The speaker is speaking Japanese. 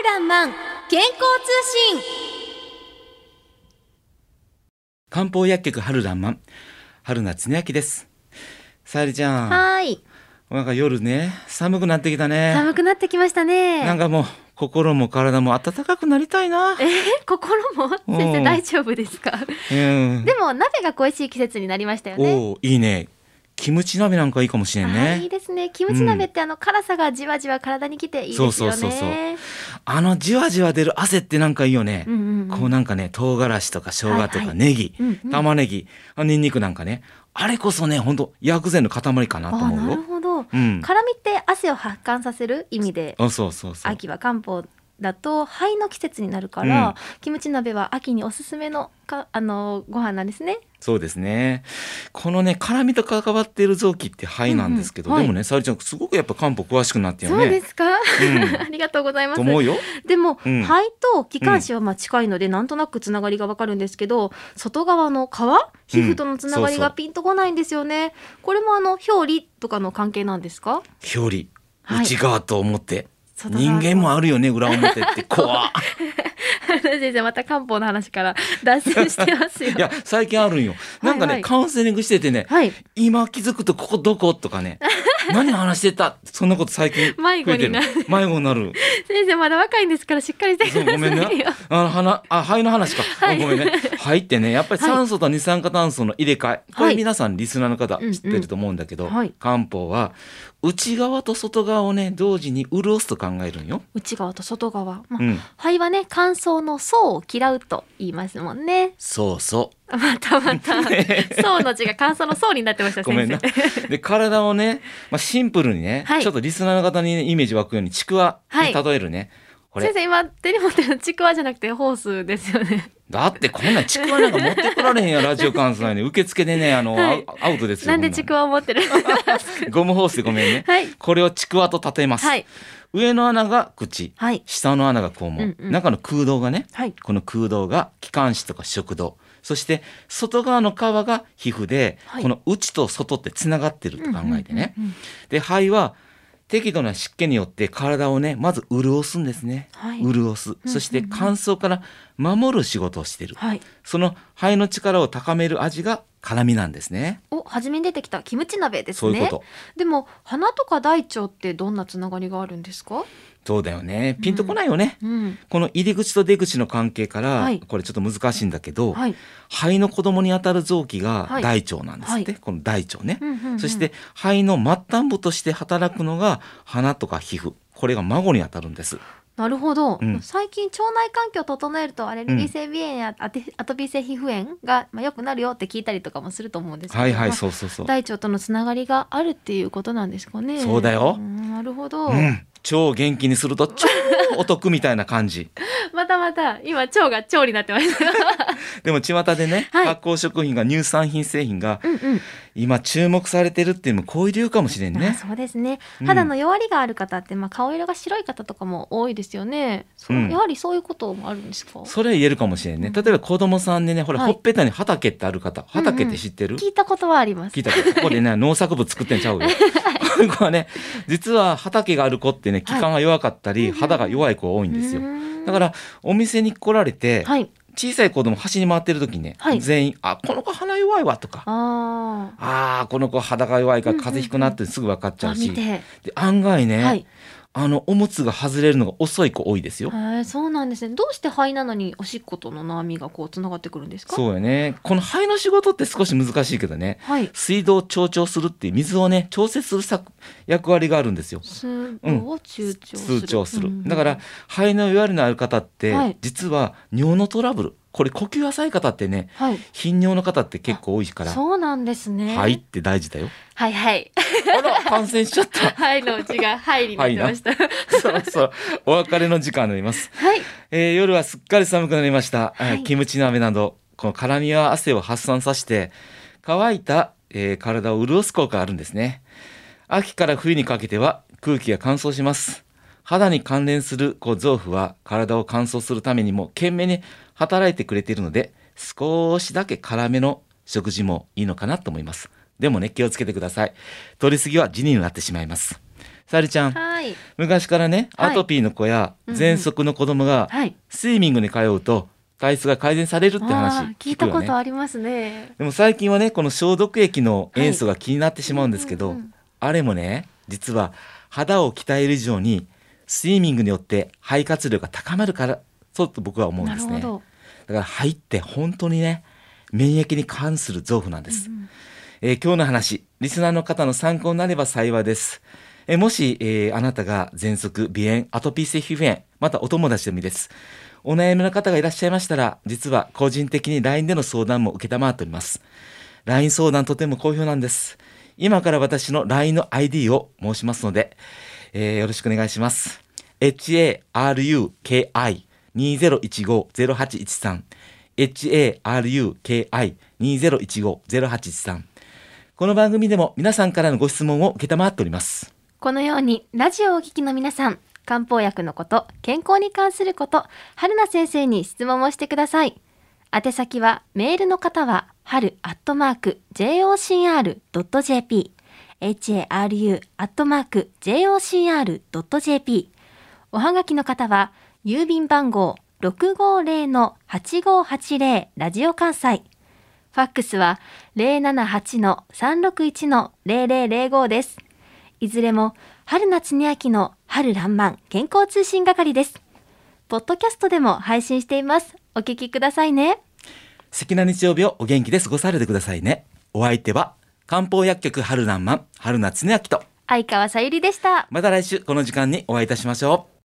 春らんまん健康通信。漢方薬局春らんまん。春夏恒明です。さゆりちゃん。はーい。なんか夜ね寒くなってきたね。寒くなってきましたね。なんかもう心も体も暖かくなりたいな。えー心も？うん。先生大丈夫ですか？うん。でも鍋が恋しい季節になりましたよね。いいね。キムチ鍋なんかいいかもしれんあーいいねですね。キムチ鍋ってあの辛さがじわじわ体にきていいですよね。そうそうそうそうあのじわじわ出る汗ってなんかいいよね、うんうんうん。こうなんかね唐辛子とか生姜とはいはい。かネギ、うんうん。玉ねぎあニンニクなんかね。あれこそねほんと薬膳の塊かなと思うよ。るほど。うん。辛みって汗を発汗させる意味であそうそうそう。秋は漢方だと肺の季節になるから、キムチ鍋は秋におすすめのかあのご飯なんですね。そうですね。このね、辛みと関わっている臓器って肺なんですけど、うんうんはいでもね、沙織ちゃん、すごくやっぱ漢方詳しくなってるよね。そうですか、ん ありがとうございますと。思うよ。でも、うん肺と気管支はまあ近いので、なんとなくつながりがわかるんですけど外側の皮？皮膚とのつながりそうそうがピンとこないんですよね、これもあの表裏とかの関係なんですか？表裏、はい内側と思って。外側人間もあるよね、裏表って。怖っ。先生また漢方の話から脱線してますよ。いや、最近あるんよ。なんかね、はいはい。カウンセリングしててね、はい。今気づくとここどことかね、何話してた？そんなこと最近増えてる。迷子になる。迷子になる。先生まだ若いんですからしっかりしてくださいごめんね。よ。あの鼻あ肺の話か、はい。ごめんね。肺ってねやっぱり酸素と二酸化炭素の入れ替え、こはい。れ皆さんリスナーの方知ってると思うんだけど、はい。漢方は内側と外側をね同時に潤すと考えるんよ。内側と外側、まあうん、肺はね乾燥の層を嫌うと言いますもんね。そうそまたまた。層の字が乾燥の層になってましたうごめんな。で体をね、まあ、シンプルにね、はい。ちょっとリスナーの方に、ね、イメージ湧くようにちくわに例えるね。これ先生今手に持ってるのちくわじゃなくてホースですよね。だってこんなんちくわなんか持ってこられへんやラジオ関西に。受付でねあの、はい。アウトですよ。なんでちくわを持ってる ゴムホースでごめんね。はい。これをちくわと例えます。はい。上の穴が口、はい。下の穴が肛門、うんうん。中の空洞がねはい。この空洞が気管支とか食道。そして外側の皮が皮膚で、はい。この内と外ってつながってると考えてね、うんうんうん。で肺は適度な湿気によって体をねまず潤すんですね、はい。潤す。そして乾燥から守る仕事をしてる、はい。その肺の力を高める味が辛みなんですね。お初めに出てきたキムチ鍋ですね。そういうこと。でも鼻とか大腸ってどんなつながりがあるんですか？そうだよね。ピンとこないよね、うん。この入り口と出口の関係から、はい。これちょっと難しいんだけど、はい。肺の子供にあたる臓器がはい。大腸なんですって、はこの大腸ね、うんうんうんそして肺の末端部として働くのが鼻とか皮膚。これが孫にあたるんですなるほど、うん。最近腸内環境を整えるとアレルギー性鼻炎やアトピー性皮膚炎がまあ良くなるよって聞いたりとかもすると思うんですけど、はいはいまあそうそうそう、大腸とのつながりがあるっていうことなんですかね。そうだよ。んなるほど。うん、腸を元気にすると超お得みたいな感じ またまた今腸が腸になってました。でも巷でね、はい発酵食品が乳酸品製品がうんうん。今注目されてるっていうのもこういう理由かもしれんあねそうですね。うん肌の弱りがある方って、まあ顔色が白い方とかも多いですよね。そううんやはりそういうこともあるんですか？それは言えるかもしれんね例えば子供さんでねほら、はいほっぺたに畑ってある方畑って知ってる、聞いたことはあります聞い。たことここでね農作物作ってんちゃうよ。この子はね実は畑がある子ってね気管が弱かったり、肌が弱い子が多いんですよ。だからお店に来られて、はい。小さい子供走り回ってる時にね、はい全員「あこの子鼻弱いわ」とかあ「あーこの子肌が弱いから風邪ひくな」ってすぐ分かっちあ。ゃうし、あ見て。で案外ね、はい。あのおむつが外れるのが遅い子多いですよ。へえそうなんですね。どうして肺なのにおしっことの悩みがこうつながってくるんですか？そうよねこの肺の仕事って少し難しいけどねはい。水道を調調するっていう水をね調節する作役割があるんですよ。数度を中調する。通帳する、うんだから肺の弱りのある方って、はい実は尿のトラブルこれ呼吸浅い方ってねはい。頻尿の方って結構多いからそうなんですね。肺って大事だよはいはい。あら感染しちゃった はいのうちがはいになってました。そろそろお別れの時間になります、はい。えー夜はすっかり寒くなりました、えーはいキムチ鍋などこの辛みは汗を発散させて乾いた、えー体を潤す効果があるんですね秋から冬にかけては空気が乾燥します肌に関連するこう臓腑は体を乾燥するためにも懸命に働いてくれているので少しだけ辛めの食事もいいのかなと思います。でもね気をつけてください。取りすぎは死になってしまいます。さゆりちゃんはい。昔からねはい。アトピーの子や喘息の子供がはい。スイミングに通うと体質が改善されるって話あー聞いたことありますね。でも最近はねこの消毒液の塩素が気になってしまうんですけど、うんうん。あれもね実は肌を鍛える以上にスイミングによって肺活量が高まるからそうと僕は思うんですね。だから肺って本当にね免疫に関する臓腑なんです、うんえー今日の話リスナーの方の参考になれば幸いです、えーもし、えーあなたが喘息鼻炎アトピー性皮膚炎またお友達でもいいです。お悩みの方がいらっしゃいましたら実は個人的に LINE での相談も承っております。LINE 相談とても好評なんです。今から私の LINE の ID を申しますので、えーよろしくお願いします。haruki2015-0813 haruki2015-0813 この番組でも皆さんからのご質問を承っております。このようにラジオをお聞きの皆さん漢方薬のこと健康に関すること春菜先生に質問をしてください。宛先はメールの方は春アットマーク jocr.jp haru アットマーク jocr.jp おはがきの方は郵便番号650-8580ラジオ関西ファックスは078-361-0005です。いずれも春夏に秋の春爛漫健康通信係です。ポッドキャストでも配信しています。お聞きくださいね。素敵な日曜日をお元気で過ごされてくださいね。お相手は漢方薬局春南満春夏の秋と相川さゆりでした。また来週この時間にお会いいたしましょう。